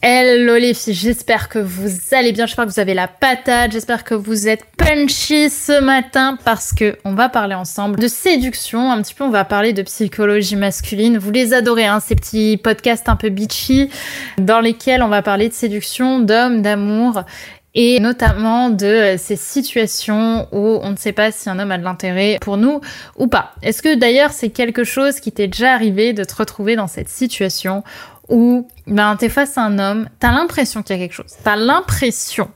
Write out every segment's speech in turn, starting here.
Hello les filles, j'espère que vous allez bien, j'espère que vous avez la patate, j'espère que vous êtes punchy ce matin parce que on va parler ensemble de séduction, un petit peu on va parler de psychologie masculine. Vous les adorez hein, ces petits podcasts un peu bitchy dans lesquels on va parler de séduction, d'hommes, d'amour et notamment de ces situations où on ne sait pas si un homme a de l'intérêt pour nous ou pas. Est-ce que d'ailleurs c'est quelque chose qui t'est déjà arrivé de te retrouver dans cette situation où ben t'es face à un homme, t'as l'impression qu'il y a quelque chose, t'as l'impression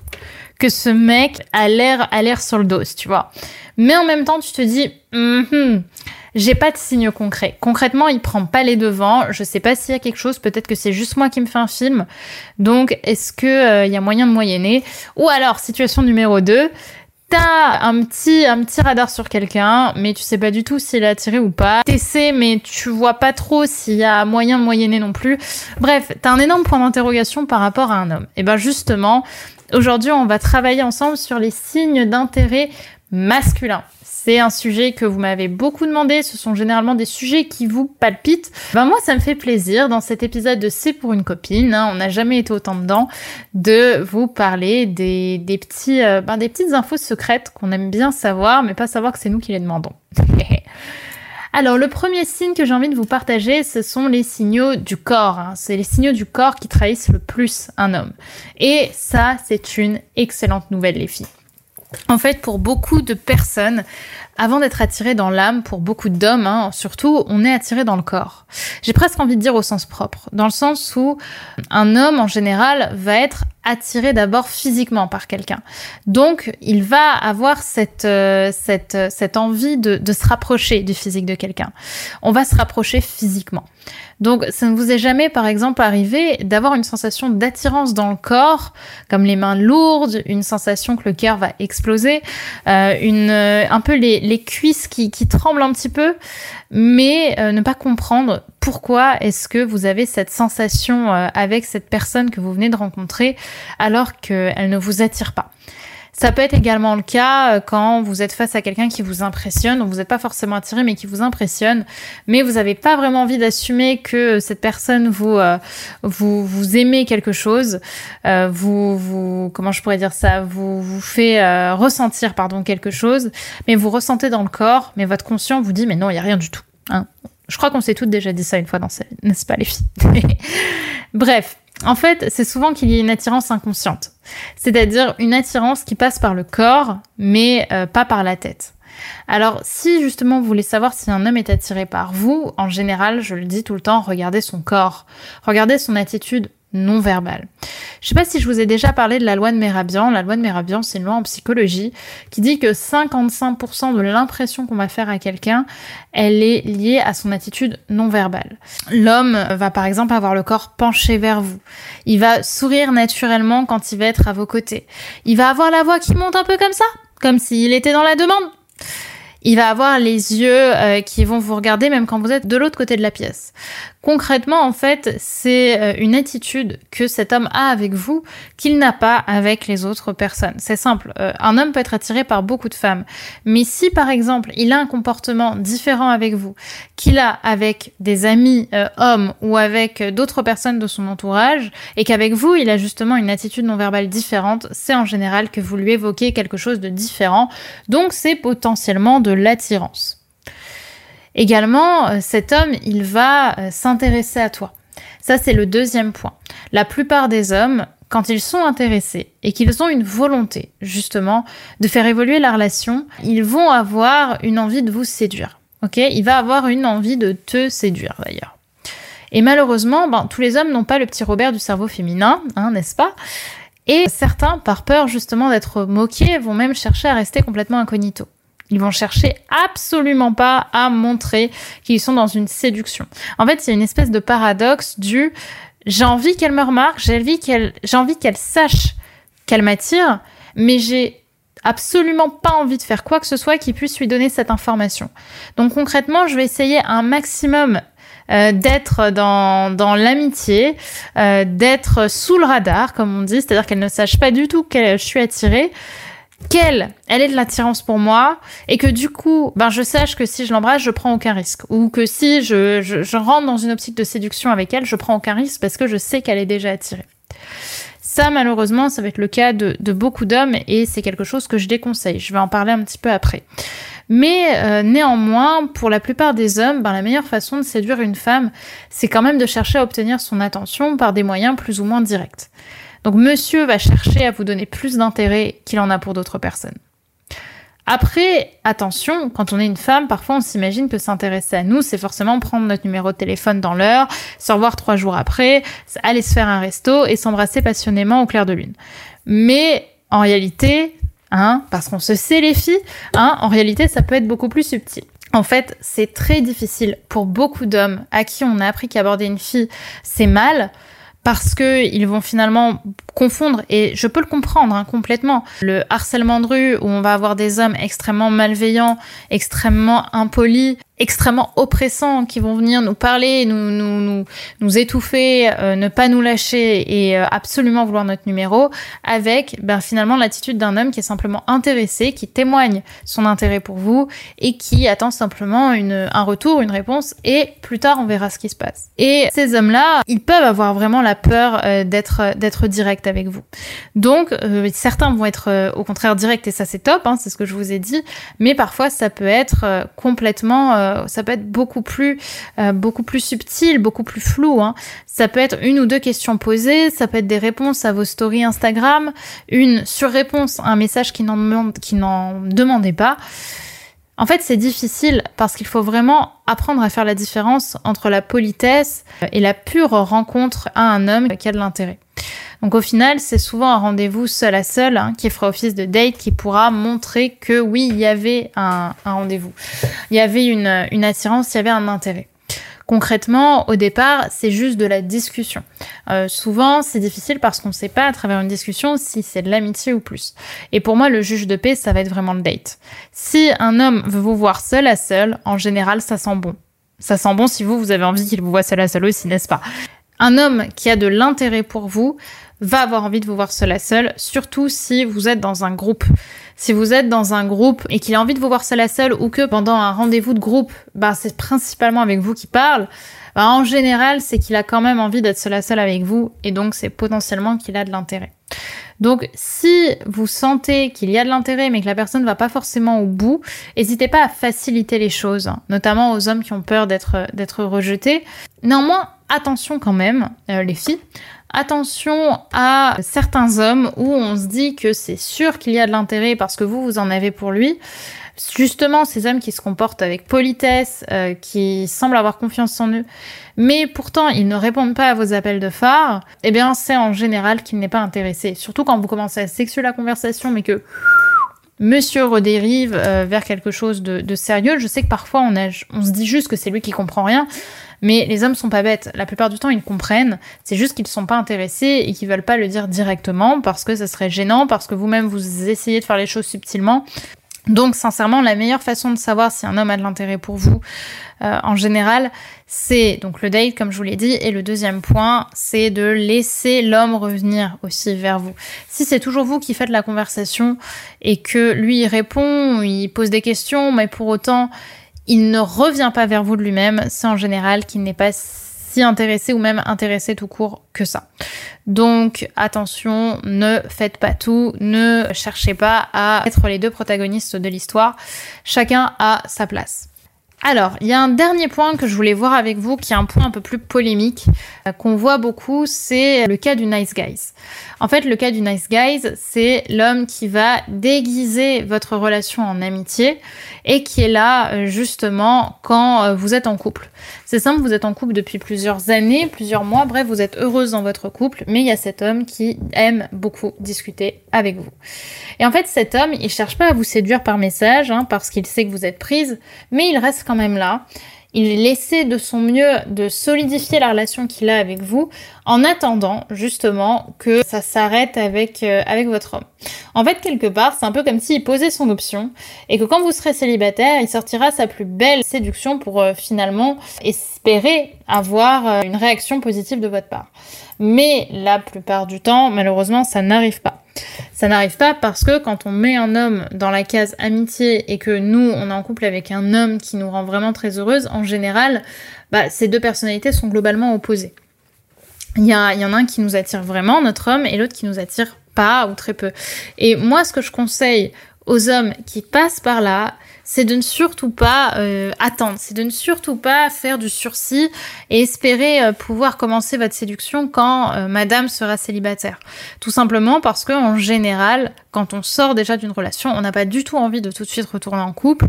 que ce mec a l'air a l'air sur le dos, tu vois. Mais en même temps, tu te dis, mm-hmm, j'ai pas de signe concret. Concrètement, il prend pas les devants. Je sais pas s'il y a quelque chose. Peut-être que c'est juste moi qui me fais un film. Donc, est-ce que euh, y a moyen de moyenner? Ou alors, situation numéro 2, T'as un petit, un petit radar sur quelqu'un, mais tu sais pas du tout s'il est attiré ou pas. T'essaies, mais tu vois pas trop s'il y a moyen de non plus. Bref, t'as un énorme point d'interrogation par rapport à un homme. Et ben justement, aujourd'hui, on va travailler ensemble sur les signes d'intérêt masculin. C'est un sujet que vous m'avez beaucoup demandé. Ce sont généralement des sujets qui vous palpitent. Ben moi, ça me fait plaisir dans cet épisode de C'est pour une copine. Hein, on n'a jamais été autant dedans de vous parler des, petits, euh, ben des petites infos secrètes qu'on aime bien savoir, mais pas savoir que c'est nous qui les demandons. Alors le premier signe que j'ai envie de vous partager, ce sont les signaux du corps. Hein. C'est les signaux du corps qui trahissent le plus un homme. Et ça, c'est une excellente nouvelle les filles. En fait, pour beaucoup de personnes, avant d'être attiré dans l'âme, pour beaucoup d'hommes hein, surtout, on est attiré dans le corps. J'ai presque envie de dire au sens propre, dans le sens où un homme en général va être attiré d'abord physiquement par quelqu'un. Donc, il va avoir cette, euh, cette, cette envie de, de se rapprocher du physique de quelqu'un. On va se rapprocher physiquement. Donc, ça ne vous est jamais, par exemple, arrivé d'avoir une sensation d'attirance dans le corps, comme les mains lourdes, une sensation que le cœur va exploser, euh, euh, un peu les, cuisses qui, tremblent un petit peu, mais euh, ne pas comprendre pourquoi est-ce que vous avez cette sensation avec cette personne que vous venez de rencontrer alors qu'elle ne vous attire pas. Ça peut être également le cas euh, quand vous êtes face à quelqu'un qui vous impressionne, donc vous n'êtes pas forcément attiré, mais qui vous impressionne, mais vous n'avez pas vraiment envie d'assumer que cette personne vous vous vous aimez quelque chose, vous vous comment je pourrais dire ça, vous vous fait ressentir pardon quelque chose, mais vous ressentez dans le corps, mais votre conscient vous dit mais non il y a rien du tout. Hein. Je crois qu'on s'est toutes déjà dit ça une fois dans cette... n'est-ce pas les filles? Bref, en fait, c'est souvent qu'il y a une attirance inconsciente. C'est-à-dire une attirance qui passe par le corps, mais euh, pas par la tête. Alors, si justement vous voulez savoir si un homme est attiré par vous, en général, je le dis tout le temps, regardez son corps, regardez son attitude non verbal. Je sais pas si je vous ai déjà parlé de la loi de Merabian. La loi de Merabian, c'est une loi en psychologie qui dit que 55% de l'impression qu'on va faire à quelqu'un, elle est liée à son attitude non verbale. L'homme va par exemple avoir le corps penché vers vous. Il va sourire naturellement quand il va être à vos côtés. Il va avoir la voix qui monte un peu comme ça, comme s'il était dans la demande. Il va avoir les yeux euh, qui vont vous regarder même quand vous êtes de l'autre côté de la pièce. Concrètement, en fait, c'est euh, une attitude que cet homme a avec vous qu'il n'a pas avec les autres personnes. C'est simple. Euh, un homme peut être attiré par beaucoup de femmes. Mais si, par exemple, il a un comportement différent avec vous, qu'il a avec des amis hommes ou avec d'autres personnes de son entourage, et qu'avec vous, il a justement une attitude non verbale différente, c'est en général que vous lui évoquez quelque chose de différent. Donc, c'est potentiellement de l'attirance. Également, euh, cet homme, il va euh, s'intéresser à toi. Ça, c'est le deuxième point. La plupart des hommes, quand ils sont intéressés et qu'ils ont une volonté, justement, de faire évoluer la relation, ils vont avoir une envie de vous séduire. Ok, il va avoir une envie de te séduire d'ailleurs. Et malheureusement, ben, tous les hommes n'ont pas le petit Robert du cerveau féminin, hein, n'est-ce pas? Et certains, par peur justement d'être moqués, vont même chercher à rester complètement incognito. Ils vont chercher absolument pas à montrer qu'ils sont dans une séduction. En fait, a une espèce de paradoxe du j'ai envie qu'elle me remarque, j'ai envie qu'elle, sache qu'elle m'attire, mais j'ai absolument pas envie de faire quoi que ce soit qui puisse lui donner cette information. Donc concrètement, je vais essayer un maximum euh, d'être dans, dans l'amitié, euh, d'être sous le radar, comme on dit, c'est-à-dire qu'elle ne sache pas du tout que je suis attirée, qu'elle, elle est de l'attirance pour moi, et que du coup, ben je sache que si je l'embrasse, je prends aucun risque, ou que si je, rentre dans une optique de séduction avec elle, je prends aucun risque parce que je sais qu'elle est déjà attirée. Ça, malheureusement, ça va être le cas de, de beaucoup d'hommes et c'est quelque chose que je déconseille. Je vais en parler un petit peu après. Mais euh, néanmoins, pour la plupart des hommes, ben, la meilleure façon de séduire une femme, c'est quand même de chercher à obtenir son attention par des moyens plus ou moins directs. Donc monsieur va chercher à vous donner plus d'intérêt qu'il en a pour d'autres personnes. Après, attention, quand on est une femme, parfois on s'imagine que s'intéresser à nous, c'est forcément prendre notre numéro de téléphone dans l'heure, se revoir trois jours après, aller se faire un resto et s'embrasser passionnément au clair de lune. Mais en réalité, hein, parce qu'on se sait les filles, hein, en réalité ça peut être beaucoup plus subtil. En fait, c'est très difficile pour beaucoup d'hommes à qui on a appris qu'aborder une fille, c'est mal, parce que ils vont finalement confondre et je peux le comprendre hein, complètement. Le harcèlement de rue où on va avoir des hommes extrêmement malveillants, extrêmement impolis, extrêmement oppressants qui vont venir nous parler, nous nous nous, nous étouffer, euh, ne pas nous lâcher et euh, absolument vouloir notre numéro avec ben finalement l'attitude d'un homme qui est simplement intéressé, qui témoigne son intérêt pour vous et qui attend simplement une un retour, une réponse et plus tard on verra ce qui se passe. Et ces hommes-là, ils peuvent avoir vraiment la peur euh, d'être d'être direct avec vous. Donc, certains vont être au contraire directs et ça c'est top, hein, c'est ce que je vous ai dit. Mais parfois, ça peut être euh, ça peut être beaucoup plus, beaucoup plus subtil, beaucoup plus flou. Hein. Ça peut être une ou deux questions posées, ça peut être des réponses à vos stories Instagram, une sur-réponse à un message qui n'en demande, qui n'en demandait pas. En fait, c'est difficile parce qu'il faut vraiment apprendre à faire la différence entre la politesse et la pure rencontre à un homme qui a de l'intérêt. Donc au final, c'est souvent un rendez-vous seul à seul hein, qui fera office de date qui pourra montrer que oui, il y avait un, rendez-vous. Il y avait une, une attirance, il y avait un intérêt. Concrètement, au départ, c'est juste de la discussion. Euh, souvent, c'est difficile parce qu'on ne sait pas à travers une discussion si c'est de l'amitié ou plus. Et pour moi, le juge de paix, ça va être vraiment le date. Si un homme veut vous voir seul à seul, en général, ça sent bon. Ça sent bon si vous, vous avez envie qu'il vous voit seul à seul aussi, n'est-ce pas? Un homme qui a de l'intérêt pour vous va avoir envie de vous voir seul à seul, surtout si vous êtes dans un groupe. Si vous êtes dans un groupe et qu'il a envie de vous voir seul à seul ou que pendant un rendez-vous de groupe, bah, c'est principalement avec vous qui parle, bah, en général, c'est qu'il a quand même envie d'être seul à seul avec vous et donc c'est potentiellement qu'il a de l'intérêt. Donc si vous sentez qu'il y a de l'intérêt mais que la personne ne va pas forcément au bout, n'hésitez pas à faciliter les choses, hein, notamment aux hommes qui ont peur d'être rejetés. Néanmoins, attention quand même, euh, les filles, attention à certains hommes où on se dit que c'est sûr qu'il y a de l'intérêt parce que vous, vous en avez pour lui. Justement, ces hommes qui se comportent avec politesse, euh, qui semblent avoir confiance en eux, mais pourtant ils ne répondent pas à vos appels de phare, eh bien c'est en général qu'il n'est pas intéressé. Surtout quand vous commencez à sexuer la conversation, mais que monsieur redérive euh, vers quelque chose de, sérieux. Je sais que parfois on, se dit juste que c'est lui qui comprend rien, mais les hommes sont pas bêtes. La plupart du temps, ils comprennent. C'est juste qu'ils sont pas intéressés et qu'ils veulent pas le dire directement parce que ça serait gênant, parce que vous-même vous essayez de faire les choses subtilement. Donc sincèrement, la meilleure façon de savoir si un homme a de l'intérêt pour vous, euh, en général, c'est donc le date, comme je vous l'ai dit, et le deuxième point, c'est de laisser l'homme revenir aussi vers vous. Si c'est toujours vous qui faites la conversation et que lui il répond, il pose des questions, mais pour autant il ne revient pas vers vous de lui-même, c'est en général qu'il n'est pas intéressé ou même intéressé tout court que ça. Donc attention, ne faites pas tout, ne cherchez pas à être les deux protagonistes de l'histoire. Chacun a sa place. Alors, il y a un dernier point que je voulais voir avec vous, qui est un point un peu plus polémique, euh, qu'on voit beaucoup, c'est le cas du nice guys. En fait, le cas du nice guys, c'est l'homme qui va déguiser votre relation en amitié et qui est là euh, justement quand euh, vous êtes en couple. C'est simple, vous êtes en couple depuis plusieurs années, plusieurs mois, bref, vous êtes heureuse dans votre couple, mais il y a cet homme qui aime beaucoup discuter avec vous. Et en fait, cet homme, il cherche pas à vous séduire par message, hein, parce qu'il sait que vous êtes prise, mais il reste quand même là. Il essaie de son mieux de solidifier la relation qu'il a avec vous en attendant justement que ça s'arrête avec, euh, avec votre homme. En fait, quelque part, c'est un peu comme s'il posait son option et que quand vous serez célibataire, il sortira sa plus belle séduction pour euh, finalement espérer avoir euh, une réaction positive de votre part. Mais la plupart du temps, malheureusement, ça n'arrive pas. Ça n'arrive pas parce que quand on met un homme dans la case amitié et que nous, on est en couple avec un homme qui nous rend vraiment très heureuse, en général, bah, ces deux personnalités sont globalement opposées. Il y, y en a un qui nous attire vraiment, notre homme, et l'autre qui nous attire pas ou très peu. Et moi, ce que je conseille aux hommes qui passent par là, c'est de ne surtout pas euh, attendre, c'est de ne surtout pas faire du sursis et espérer euh, pouvoir commencer votre séduction quand euh, madame sera célibataire. Tout simplement parce que en général, quand on sort déjà d'une relation, on n'a pas du tout envie de tout de suite retourner en couple.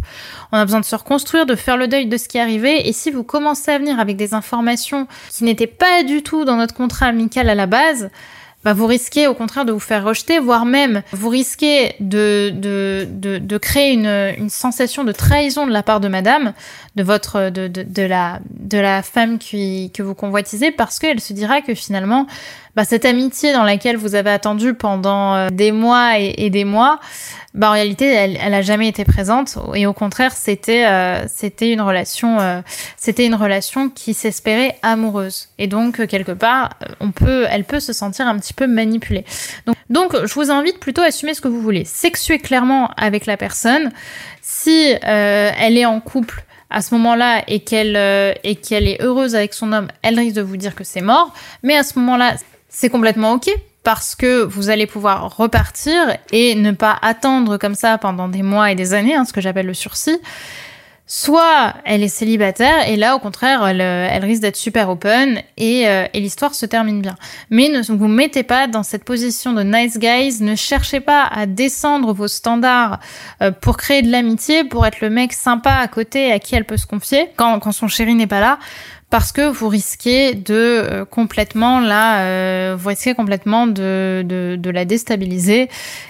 On a besoin de se reconstruire, de faire le deuil de ce qui est arrivé et si vous commencez à venir avec des informations qui n'étaient pas du tout dans notre contrat amical à la base, bah, vous risquez au contraire de vous faire rejeter, voire même vous risquez de, de, de, créer une, une, sensation de trahison de la part de madame, de votre de, de, de la, de la femme qui, que vous convoitisez, parce qu'elle se dira que finalement, bah, cette amitié dans laquelle vous avez attendu pendant euh, des mois et, des mois, bah, en réalité, elle, elle a jamais été présente. Et au contraire, c'était euh, c'était une relation euh, c'était une relation qui s'espérait amoureuse. Et donc quelque part, on peut elle peut se sentir un petit peu manipulée. Donc je vous invite plutôt à assumer ce que vous voulez, sexuer clairement avec la personne. Si elle est en couple à ce moment-là et qu'elle et qu'elle est heureuse avec son homme, elle risque de vous dire que c'est mort. Mais à ce moment-là, c'est complètement ok parce que vous allez pouvoir repartir et ne pas attendre comme ça pendant des mois et des années, hein, ce que j'appelle le sursis. Soit elle est célibataire et là au contraire elle, euh, risque d'être super open et, euh, et l'histoire se termine bien. Mais ne vous mettez pas dans cette position de nice guys, ne cherchez pas à descendre vos standards euh, pour créer de l'amitié, pour être le mec sympa à côté à qui elle peut se confier quand son chéri n'est pas là parce que vous risquez de euh, complètement là, euh, vous risquez complètement de, de, de, la déstabiliser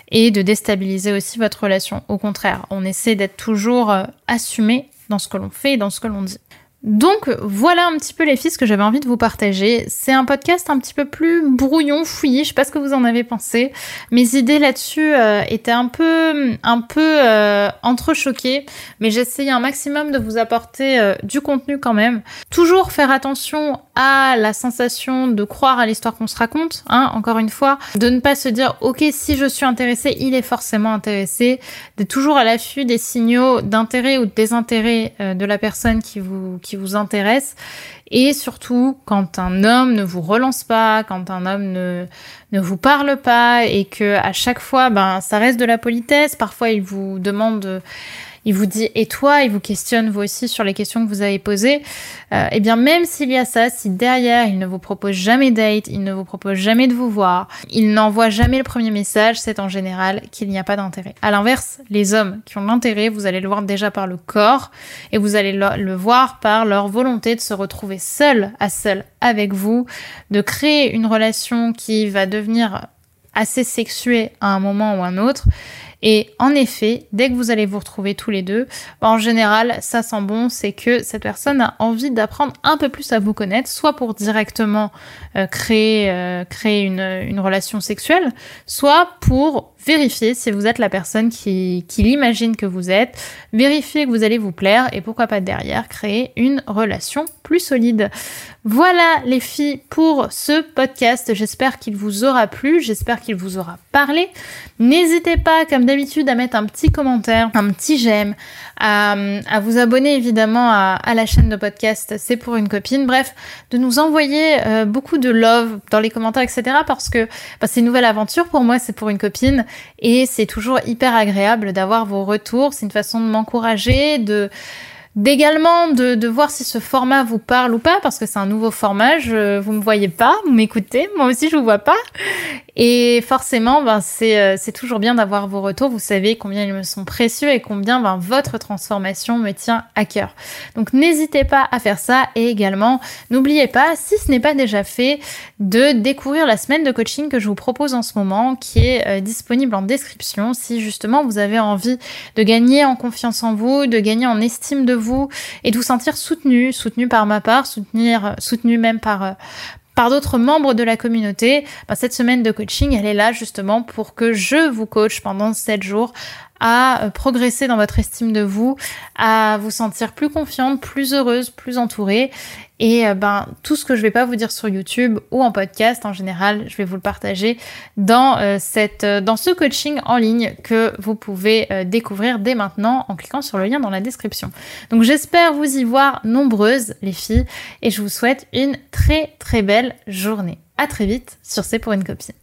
et de déstabiliser aussi votre relation. Au contraire, on essaie d'être toujours euh, assumé dans ce que l'on fait et dans ce que l'on dit. Donc voilà un petit peu les filles que j'avais envie de vous partager. C'est un podcast un petit peu plus brouillon, fouillis, je sais pas ce que vous en avez pensé. Mes idées là-dessus euh, étaient un peu un peu euh, entrechoquées, mais j'essayais un maximum de vous apporter euh, du contenu quand même. Toujours faire attention à la sensation de croire à l'histoire qu'on se raconte, hein, encore une fois, de ne pas se dire OK, si je suis intéressé, il est forcément intéressé, d'être toujours à l'affût des signaux d'intérêt ou de désintérêt de la personne qui vous qui vous intéresse. Et surtout, quand un homme ne vous relance pas, quand un homme ne, ne vous parle pas et que à chaque fois, ben, ça reste de la politesse. Parfois, il vous demande il vous dit et toi, il vous questionne vous aussi sur les questions que vous avez posées. Euh, eh bien même s'il y a ça, si derrière il ne vous propose jamais date, il ne vous propose jamais de vous voir, il n'envoie jamais le premier message, c'est en général qu'il n'y a pas d'intérêt. À l'inverse, les hommes qui ont l'intérêt, vous allez le voir déjà par le corps et vous allez le, le voir par leur volonté de se retrouver seul à seul avec vous, de créer une relation qui va devenir assez sexuée à un moment ou un autre et en effet, dès que vous allez vous retrouver tous les deux, bah, en général, ça sent bon, c'est que cette personne a envie d'apprendre un peu plus à vous connaître, soit pour directement euh, créer, euh, créer une, une relation sexuelle, soit pour vérifier si vous êtes la personne qui, qui l'imagine que vous êtes, vérifier que vous allez vous plaire et pourquoi pas derrière créer une relation plus solide. Voilà les filles pour ce podcast. J'espère qu'il vous aura plu, j'espère qu'il vous aura parlé. N'hésitez pas, comme d'habitude, à mettre un petit commentaire, un petit j'aime, à, vous abonner évidemment à, à, la chaîne de podcast C'est pour une copine. Bref, de nous envoyer euh, beaucoup de love dans les commentaires, etc. Parce que bah, c'est une nouvelle aventure pour moi, c'est pour une copine. Et c'est toujours hyper agréable d'avoir vos retours. C'est une façon de m'encourager, de d'également de, de voir si ce format vous parle ou pas, parce que c'est un nouveau format. Je, vous me voyez pas, vous m'écoutez, moi aussi je vous vois pas. Et forcément, ben, c'est, euh, c'est toujours bien d'avoir vos retours. Vous savez combien ils me sont précieux et combien ben, votre transformation me tient à cœur. Donc n'hésitez pas à faire ça et également n'oubliez pas, si ce n'est pas déjà fait, de découvrir la semaine de coaching que je vous propose en ce moment, qui est euh, disponible en description. Si justement vous avez envie de gagner en confiance en vous, de gagner en estime de vous et de vous sentir soutenu, soutenu par ma part, soutenir, soutenu même par, euh, par d'autres membres de la communauté, ben, cette semaine de coaching, elle est là justement pour que je vous coach pendant 7 jours à euh, progresser dans votre estime de vous, à vous sentir plus confiante, plus heureuse, plus entourée. Et euh, ben tout ce que je vais pas vous dire sur YouTube ou en podcast en général, je vais vous le partager dans euh, cette dans ce coaching en ligne que vous pouvez découvrir dès maintenant en cliquant sur le lien dans la description. Donc j'espère vous y voir nombreuses les filles et je vous souhaite une très très belle journée. À très vite sur C'est pour une copine.